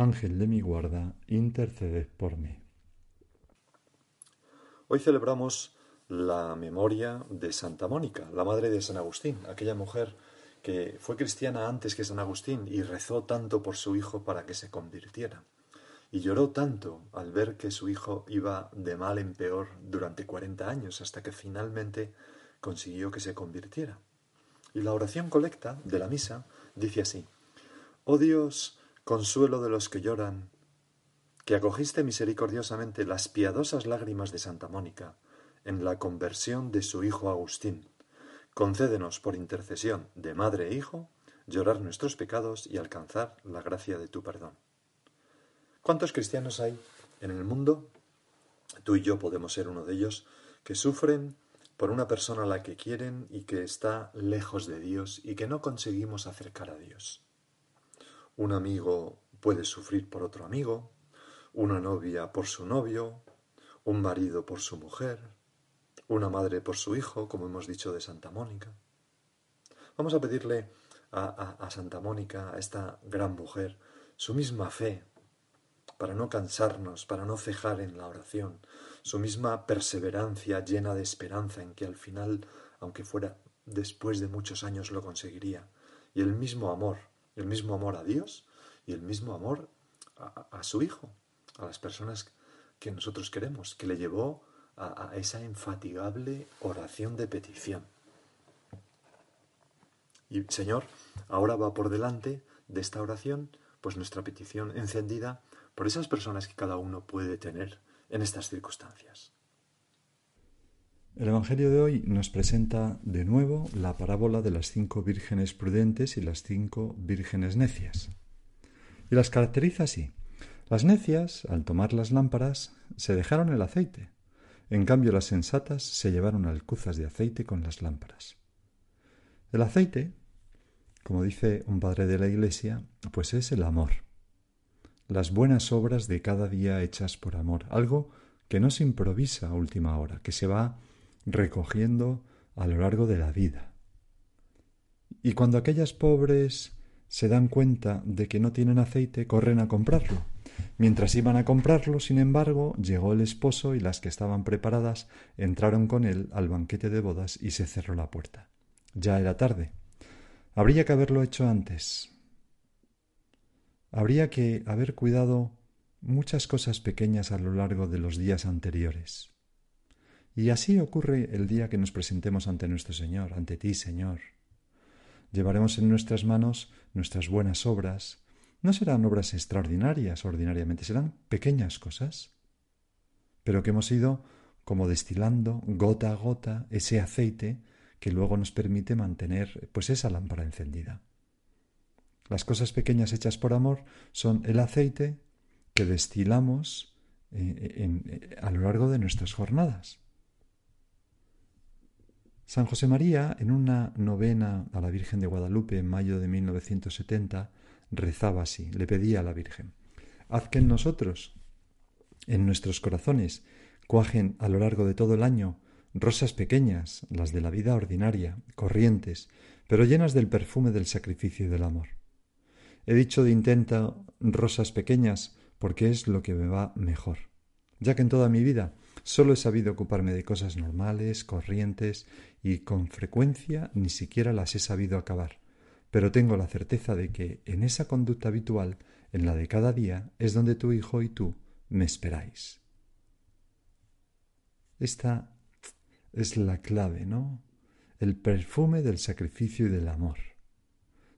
Ángel de mi guarda, interceded por mí. Hoy celebramos la memoria de Santa Mónica, la madre de San Agustín, aquella mujer que fue cristiana antes que San Agustín y rezó tanto por su hijo para que se convirtiera. Y lloró tanto al ver que su hijo iba de mal en peor durante cuarenta años hasta que finalmente consiguió que se convirtiera. Y la oración colecta de la misa dice así, Oh Dios, consuelo de los que lloran, que acogiste misericordiosamente las piadosas lágrimas de Santa Mónica en la conversión de su hijo Agustín. Concédenos por intercesión de madre e hijo llorar nuestros pecados y alcanzar la gracia de tu perdón. ¿Cuántos cristianos hay en el mundo? Tú y yo podemos ser uno de ellos que sufren por una persona a la que quieren y que está lejos de Dios y que no conseguimos acercar a Dios. Un amigo puede sufrir por otro amigo, una novia por su novio, un marido por su mujer, una madre por su hijo, como hemos dicho de Santa Mónica. Vamos a pedirle a, Santa Mónica, a esta gran mujer, su misma fe, para no cansarnos, para no cejar en la oración, su misma perseverancia llena de esperanza en que al final, aunque fuera después de muchos años, lo conseguiría, y el mismo amor el mismo amor a Dios y el mismo amor a, su Hijo, a las personas que nosotros queremos, que le llevó a, esa infatigable oración de petición. Y Señor, ahora va por delante de esta oración, pues nuestra petición encendida por esas personas que cada uno puede tener en estas circunstancias. El Evangelio de hoy nos presenta de nuevo la parábola de las cinco vírgenes prudentes y las cinco vírgenes necias. Y las caracteriza así. Las necias, al tomar las lámparas, se dejaron el aceite. En cambio, las sensatas se llevaron alcuzas de aceite con las lámparas. El aceite, como dice un padre de la Iglesia, pues es el amor. Las buenas obras de cada día hechas por amor, algo que no se improvisa a última hora, que se va recogiendo a lo largo de la vida. Y cuando aquellas pobres se dan cuenta de que no tienen aceite, corren a comprarlo. Mientras iban a comprarlo, sin embargo, llegó el esposo y las que estaban preparadas entraron con él al banquete de bodas y se cerró la puerta. Ya era tarde. Habría que haberlo hecho antes. Habría que haber cuidado muchas cosas pequeñas a lo largo de los días anteriores. Y así ocurre el día que nos presentemos ante nuestro Señor, ante ti, Señor. Llevaremos en nuestras manos nuestras buenas obras. No serán obras extraordinarias ordinariamente, serán pequeñas cosas, pero que hemos ido como destilando gota a gota ese aceite que luego nos permite mantener pues esa lámpara encendida. Las cosas pequeñas hechas por amor son el aceite que destilamos eh, eh, a lo largo de nuestras jornadas. San José María, en una novena a la Virgen de Guadalupe en mayo de 1970, rezaba así, le pedía a la Virgen, haz que en nosotros, en nuestros corazones, cuajen a lo largo de todo el año rosas pequeñas, las de la vida ordinaria, corrientes, pero llenas del perfume del sacrificio y del amor. He dicho de intenta rosas pequeñas porque es lo que me va mejor, ya que en toda mi vida Solo he sabido ocuparme de cosas normales, corrientes, y con frecuencia ni siquiera las he sabido acabar. Pero tengo la certeza de que en esa conducta habitual, en la de cada día, es donde tu hijo y tú me esperáis. Esta es la clave, ¿no? El perfume del sacrificio y del amor.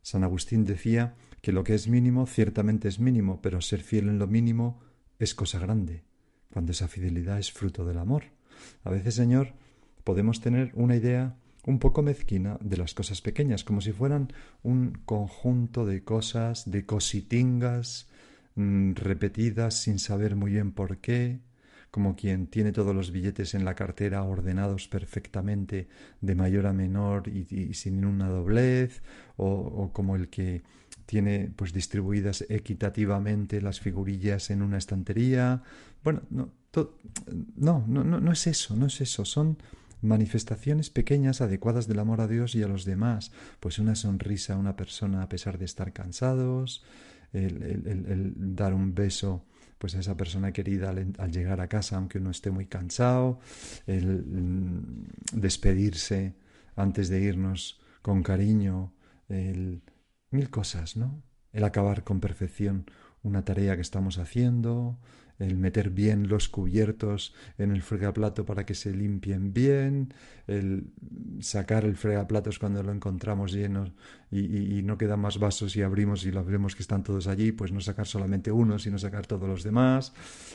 San Agustín decía que lo que es mínimo ciertamente es mínimo, pero ser fiel en lo mínimo es cosa grande cuando esa fidelidad es fruto del amor. A veces, Señor, podemos tener una idea un poco mezquina de las cosas pequeñas, como si fueran un conjunto de cosas, de cositingas mm, repetidas sin saber muy bien por qué, como quien tiene todos los billetes en la cartera ordenados perfectamente de mayor a menor y, sin una doblez, o, como el que tiene pues distribuidas equitativamente las figurillas en una estantería. Bueno, no, no, no, no, no es eso, no es eso, son manifestaciones pequeñas adecuadas del amor a Dios y a los demás, pues una sonrisa a una persona a pesar de estar cansados, el dar un beso pues a esa persona querida al, llegar a casa, aunque uno esté muy cansado, el mm, despedirse antes de irnos con cariño, el, mil cosas, ¿no? El acabar con perfección una tarea que estamos haciendo, el meter bien los cubiertos en el fregaplato para que se limpien bien, el sacar el fregaplatos cuando lo encontramos lleno y, no quedan más vasos y abrimos y lo vemos que están todos allí, pues no sacar solamente uno, sino sacar todos los demás,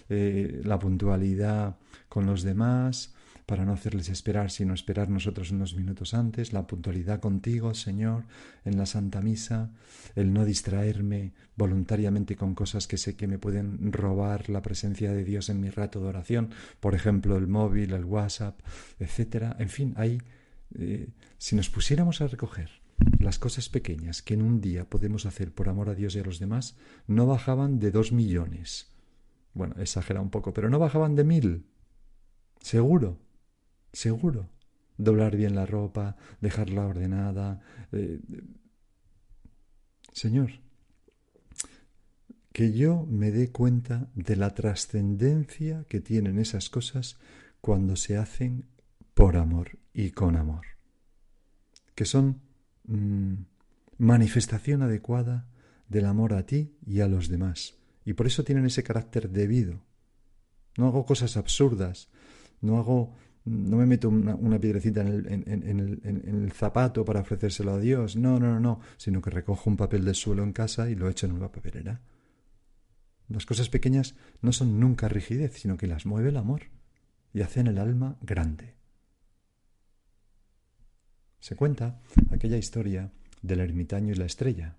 eh, la puntualidad con los demás, para no hacerles esperar, sino esperar nosotros unos minutos antes, la puntualidad contigo, Señor, en la Santa Misa, el no distraerme voluntariamente con cosas que sé que me pueden robar la presencia de Dios en mi rato de oración, por ejemplo, el móvil, el WhatsApp, etcétera. En fin, ahí, eh, si nos pusiéramos a recoger las cosas pequeñas que en un día podemos hacer por amor a Dios y a los demás, no bajaban de dos millones. Bueno, exagera un poco, pero no bajaban de mil. Seguro seguro. Doblar bien la ropa, dejarla ordenada. Eh, señor, que yo me dé cuenta de la trascendencia que tienen esas cosas cuando se hacen por amor y con amor, que son mm, manifestación adecuada del amor a ti y a los demás, y por eso tienen ese carácter debido. No hago cosas absurdas, no hago no me meto una, piedrecita en el, zapato para ofrecérselo a Dios. No, no, no, no. Sino que recojo un papel del suelo en casa y lo echo en una papelera. Las cosas pequeñas no son nunca rigidez, sino que las mueve el amor y hacen el alma grande. Se cuenta aquella historia del ermitaño y la estrella.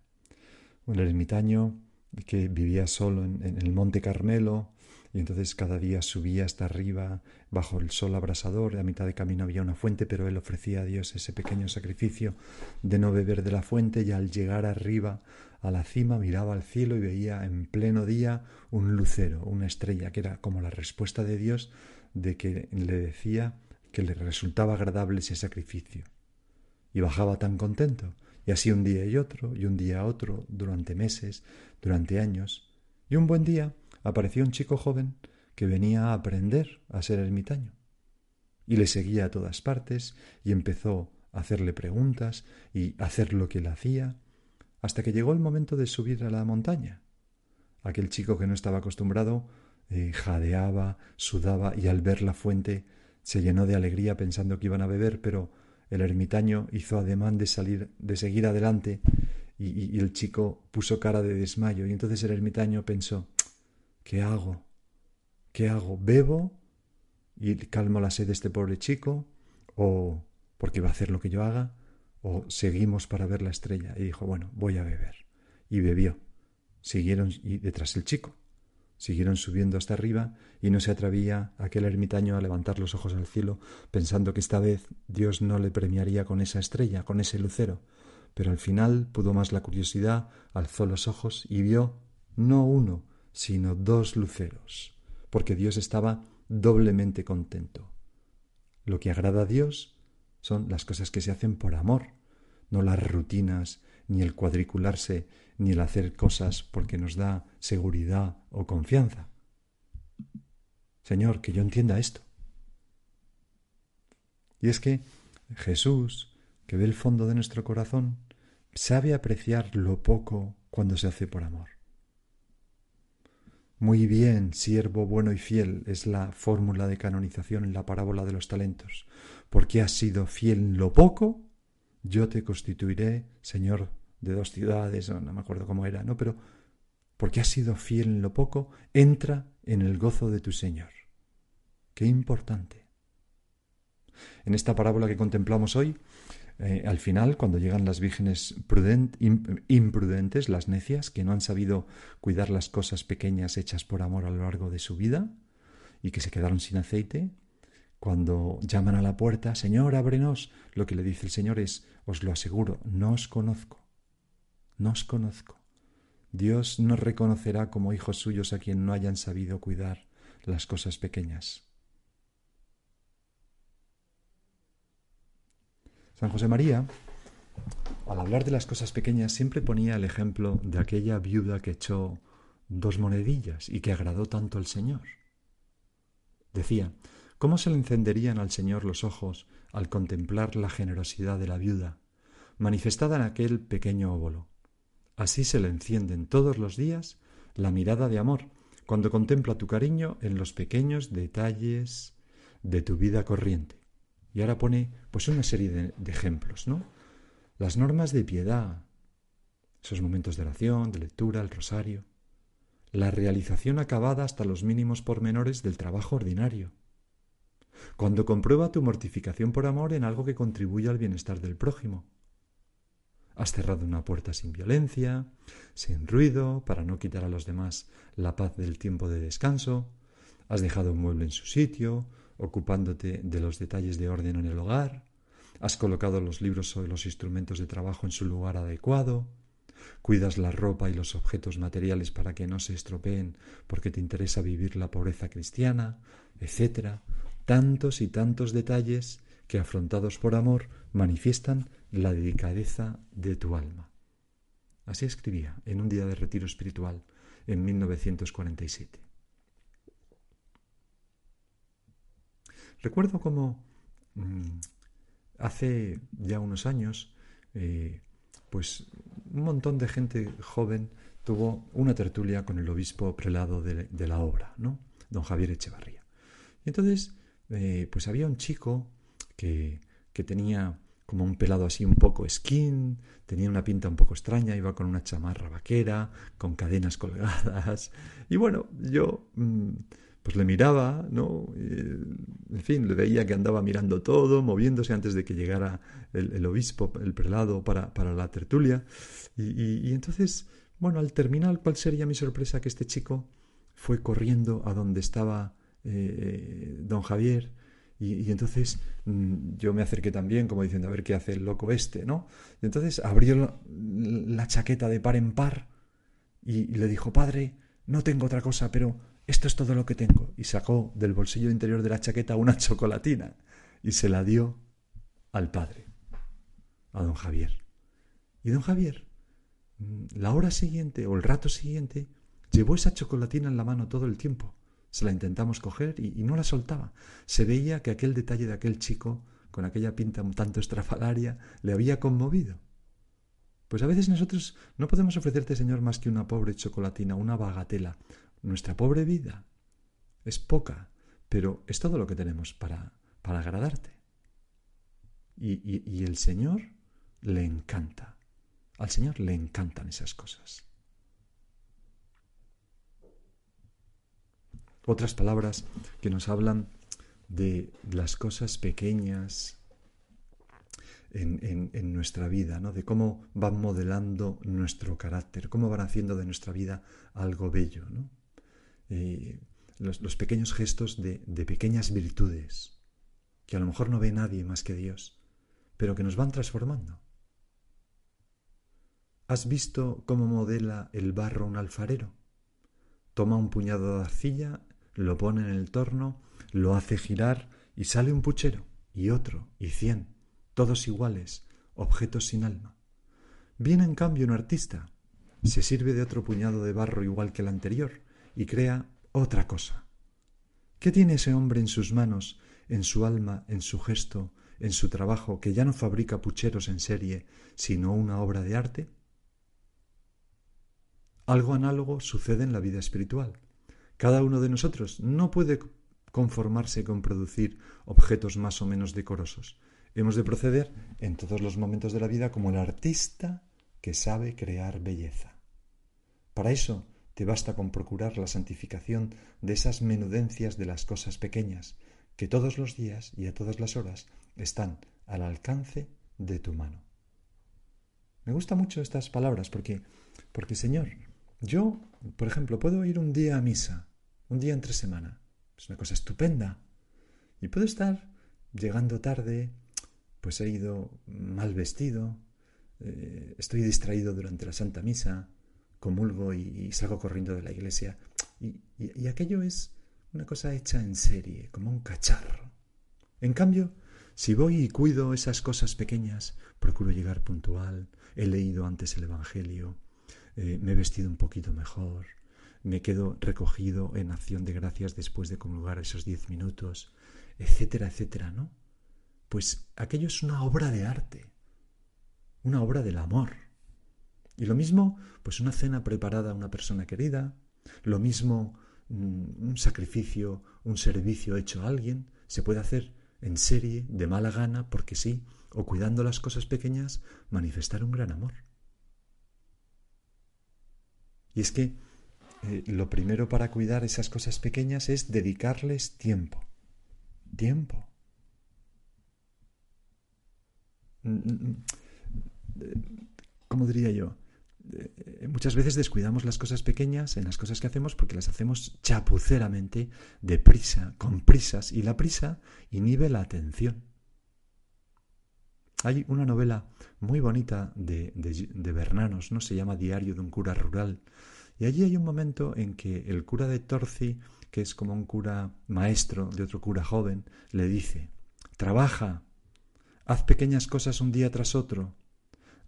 Un ermitaño que vivía solo en el Monte Carmelo, y entonces cada día subía hasta arriba bajo el sol abrasador, a mitad de camino había una fuente, pero él ofrecía a Dios ese pequeño sacrificio de no beber de la fuente y al llegar arriba a la cima miraba al cielo y veía en pleno día un lucero, una estrella, que era como la respuesta de Dios de que le decía que le resultaba agradable ese sacrificio. Y bajaba tan contento, y así un día y otro, y un día otro, durante meses, durante años, y un buen día apareció un chico joven que venía a aprender a ser ermitaño. Y le seguía a todas partes y empezó a hacerle preguntas y hacer lo que él hacía, hasta que llegó el momento de subir a la montaña. Aquel chico que no estaba acostumbrado eh, jadeaba, sudaba y al ver la fuente se llenó de alegría pensando que iban a beber, pero el ermitaño hizo ademán de salir, de seguir adelante y, y el chico puso cara de desmayo y entonces el ermitaño pensó ¿Qué hago? ¿Qué hago? ¿Bebo y calmo la sed de este pobre chico? ¿O porque va a hacer lo que yo haga? ¿O seguimos para ver la estrella? Y dijo, bueno, voy a beber. Y bebió. Siguieron y detrás el chico. Siguieron subiendo hasta arriba y no se atrevía aquel ermitaño a levantar los ojos al cielo, pensando que esta vez Dios no le premiaría con esa estrella, con ese lucero. Pero al final pudo más la curiosidad, alzó los ojos y vio no uno, sino dos luceros, porque Dios estaba doblemente contento. Lo que agrada a Dios son las cosas que se hacen por amor, no las rutinas, ni el cuadricularse, ni el hacer cosas porque nos da seguridad o confianza. Señor, que yo entienda esto. Y es que Jesús, que ve el fondo de nuestro corazón, sabe apreciar lo poco cuando se hace por amor. Muy bien, siervo bueno y fiel, es la fórmula de canonización en la parábola de los talentos. Porque has sido fiel en lo poco, yo te constituiré señor de dos ciudades, no, me acuerdo cómo era, ¿no? Pero porque has sido fiel en lo poco, entra en el gozo de tu Señor. Qué importante. En esta parábola que contemplamos hoy, eh, al final, cuando llegan las vírgenes imprudentes, las necias, que no han sabido cuidar las cosas pequeñas hechas por amor a lo largo de su vida y que se quedaron sin aceite, cuando llaman a la puerta, Señor, ábrenos, lo que le dice el Señor es, os lo aseguro, no os conozco, no os conozco. Dios no reconocerá como hijos suyos a quien no hayan sabido cuidar las cosas pequeñas. San José María, al hablar de las cosas pequeñas, siempre ponía el ejemplo de aquella viuda que echó dos monedillas y que agradó tanto al Señor. Decía, ¿cómo se le encenderían al Señor los ojos al contemplar la generosidad de la viuda, manifestada en aquel pequeño óvulo? Así se le encienden todos los días la mirada de amor, cuando contempla tu cariño en los pequeños detalles de tu vida corriente. Y ahora pone pues una serie de, ejemplos, ¿no? Las normas de piedad, esos momentos de oración, de lectura, el rosario, la realización acabada hasta los mínimos pormenores del trabajo ordinario. Cuando comprueba tu mortificación por amor en algo que contribuye al bienestar del prójimo. Has cerrado una puerta sin violencia, sin ruido, para no quitar a los demás la paz del tiempo de descanso. Has dejado un mueble en su sitio, ocupándote de los detalles de orden en el hogar, has colocado los libros o los instrumentos de trabajo en su lugar adecuado, cuidas la ropa y los objetos materiales para que no se estropeen porque te interesa vivir la pobreza cristiana, etc. Tantos y tantos detalles que afrontados por amor manifiestan la delicadeza de tu alma. Así escribía en un día de retiro espiritual en 1947. Recuerdo como mm, hace ya unos años, eh, pues un montón de gente joven tuvo una tertulia con el obispo prelado de, la obra, ¿no? Don Javier Echevarría. Y entonces, eh, pues había un chico que, que tenía como un pelado así un poco skin, tenía una pinta un poco extraña, iba con una chamarra vaquera, con cadenas colgadas. Y bueno, yo mm, pues le miraba, ¿no? en fin, le veía que andaba mirando todo, moviéndose antes de que llegara el, obispo, el prelado, para, para la tertulia. Y, entonces, bueno, al terminar, ¿cuál sería mi sorpresa? Que este chico fue corriendo a donde estaba eh, don Javier. Y, entonces mm, yo me acerqué también, como diciendo, a ver qué hace el loco este, ¿no? Y entonces abrió la, chaqueta de par en par y le dijo, padre, no tengo otra cosa, pero esto es todo lo que tengo. Y sacó del bolsillo interior de la chaqueta una chocolatina y se la dio al padre, a don Javier. Y don Javier, mm, la hora siguiente o el rato siguiente, llevó esa chocolatina en la mano todo el tiempo. Se la intentamos coger y, no la soltaba. Se veía que aquel detalle de aquel chico, con aquella pinta un tanto estrafalaria, le había conmovido. Pues a veces nosotros no podemos ofrecerte, Señor, más que una pobre chocolatina, una bagatela, nuestra pobre vida es poca, pero es todo lo que tenemos para, para agradarte. Y, y el Señor le encanta. Al Señor le encantan esas cosas. Otras palabras que nos hablan de las cosas pequeñas en, en, nuestra vida, ¿no? de cómo van modelando nuestro carácter, cómo van haciendo de nuestra vida algo bello. ¿no? Eh, los, pequeños gestos de, de pequeñas virtudes, que a lo mejor no ve nadie más que Dios, pero que nos van transformando. ¿Has visto cómo modela el barro un alfarero? Toma un puñado de arcilla, lo pone en el torno, lo hace girar y sale un puchero, y otro, y cien, todos iguales, objetos sin alma. Viene en cambio un artista, se sirve de otro puñado de barro igual que el anterior, y crea otra cosa. ¿Qué tiene ese hombre en sus manos, en su alma, en su gesto, en su trabajo, que ya no fabrica pucheros en serie, sino una obra de arte? Algo análogo sucede en la vida espiritual. Cada uno de nosotros no puede conformarse con producir objetos más o menos decorosos. Hemos de proceder en todos los momentos de la vida como el artista que sabe crear belleza. Para eso te basta con procurar la santificación de esas menudencias de las cosas pequeñas, que todos los días y a todas las horas están al alcance de tu mano. Me gustan mucho estas palabras porque, porque Señor, yo, por ejemplo, puedo ir un día a misa, un día entre semana. Es una cosa estupenda. Y puedo estar llegando tarde, pues he ido mal vestido, eh, estoy distraído durante la Santa Misa, comulgo y, salgo corriendo de la iglesia. y aquello es una cosa hecha en serie, como un cacharro. En cambio, si voy y cuido esas cosas pequeñas, procuro llegar puntual, he leído antes el Evangelio, eh, me he vestido un poquito mejor, me quedo recogido en acción de gracias después de comulgar esos diez minutos, etcétera, etcétera, ¿no? Pues aquello es una obra de arte, una obra del amor. Y lo mismo, pues una cena preparada a una persona querida, lo mismo mm, un sacrificio, un servicio hecho a alguien, se puede hacer en serie, de mala gana, porque sí, o cuidando las cosas pequeñas, manifestar un gran amor. Y es que eh, lo primero para cuidar esas cosas pequeñas es dedicarles tiempo. Tiempo. Mm, mm, mm. ¿Cómo diría yo? Eh, muchas veces descuidamos las cosas pequeñas en las cosas que hacemos porque las hacemos chapuceramente, deprisa, con prisas, y la prisa inhibe la atención. Hay una novela muy bonita de, de, Bernanos, ¿no? Se llama Diario de un cura rural. Y allí hay un momento en que el cura de Torci, que es como un cura maestro de otro cura joven, le dice, trabaja, haz pequeñas cosas un día tras otro,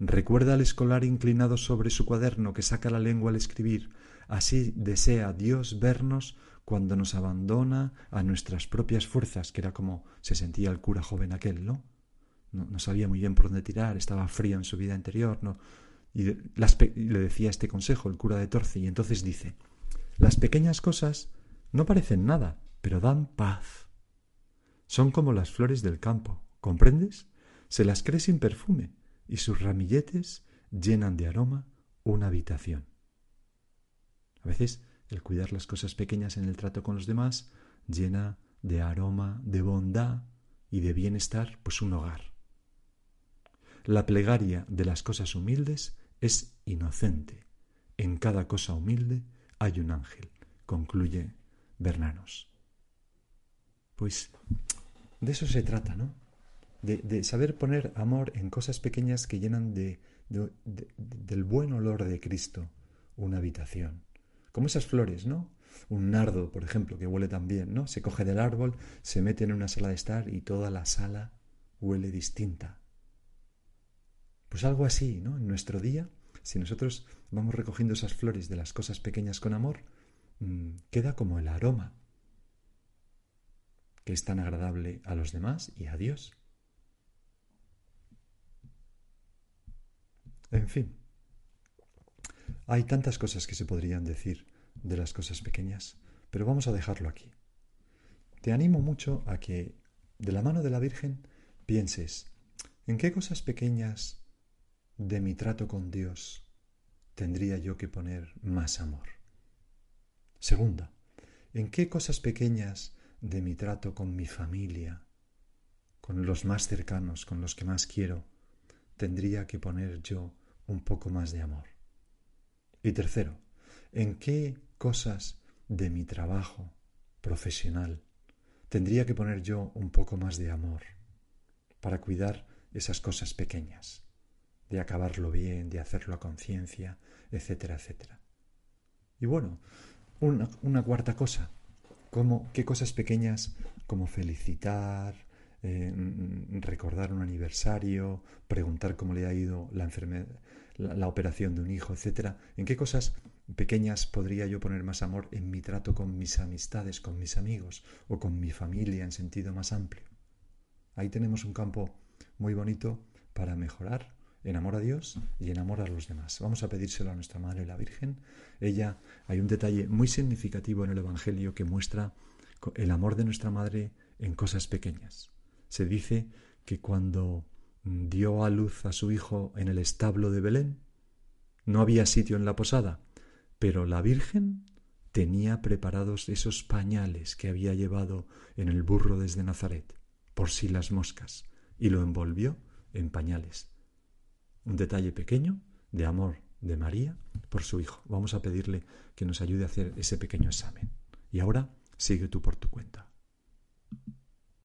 Recuerda al escolar inclinado sobre su cuaderno que saca la lengua al escribir. Así desea Dios vernos cuando nos abandona a nuestras propias fuerzas, que era como se sentía el cura joven aquel, ¿no? No, sabía muy bien por dónde tirar, estaba frío en su vida interior, ¿no? Y, le decía este consejo el cura de Torci, y entonces dice, las pequeñas cosas no parecen nada, pero dan paz. Son como las flores del campo, ¿comprendes? Se las cree sin perfume, y sus ramilletes llenan de aroma una habitación. A veces el cuidar las cosas pequeñas en el trato con los demás llena de aroma, de bondad y de bienestar, pues un hogar. La plegaria de las cosas humildes es inocente. En cada cosa humilde hay un ángel, concluye Bernanos. Pues de eso se trata, ¿no? De, saber poner amor en cosas pequeñas que llenan de, del buen olor de Cristo una habitación. Como esas flores, ¿no? Un nardo, por ejemplo, que huele tan bien, ¿no? Se coge del árbol, se mete en una sala de estar y toda la sala huele distinta. Pues algo así, ¿no? En nuestro día, si nosotros vamos recogiendo esas flores de las cosas pequeñas con amor, mm, queda como el aroma que es tan agradable a los demás y a Dios. En fin, hay tantas cosas que se podrían decir de las cosas pequeñas, pero vamos a dejarlo aquí. Te animo mucho a que, de la mano de la Virgen, pienses en qué cosas pequeñas de mi trato con Dios tendría yo que poner más amor. Segunda, en qué cosas pequeñas de mi trato con mi familia, con los más cercanos, con los que más quiero, tendría que poner yo un poco más de amor. Y tercero, ¿en qué cosas de mi trabajo profesional tendría que poner yo un poco más de amor para cuidar esas cosas pequeñas, de acabarlo bien, de hacerlo a conciencia, etcétera, etcétera? Y bueno, una, cuarta cosa, como qué cosas pequeñas como felicitar, eh, recordar un aniversario, preguntar cómo le ha ido la enfermedad, la, operación de un hijo, etcétera, ¿en qué cosas pequeñas podría yo poner más amor en mi trato con mis amistades, con mis amigos o con mi familia en sentido más amplio? Ahí tenemos un campo muy bonito para mejorar en amor a Dios y en amor a los demás. Vamos a pedírselo a nuestra Madre la Virgen. Ella, hay un detalle muy significativo en el Evangelio que muestra el amor de nuestra Madre en cosas pequeñas. Se dice que cuando dio a luz a su hijo en el establo de Belén. No había sitio en la posada, pero la Virgen tenía preparados esos pañales que había llevado en el burro desde Nazaret, por si las moscas, y lo envolvió en pañales. Un detalle pequeño de amor de María por su hijo. Vamos a pedirle que nos ayude a hacer ese pequeño examen. Y ahora sigue tú por tu cuenta.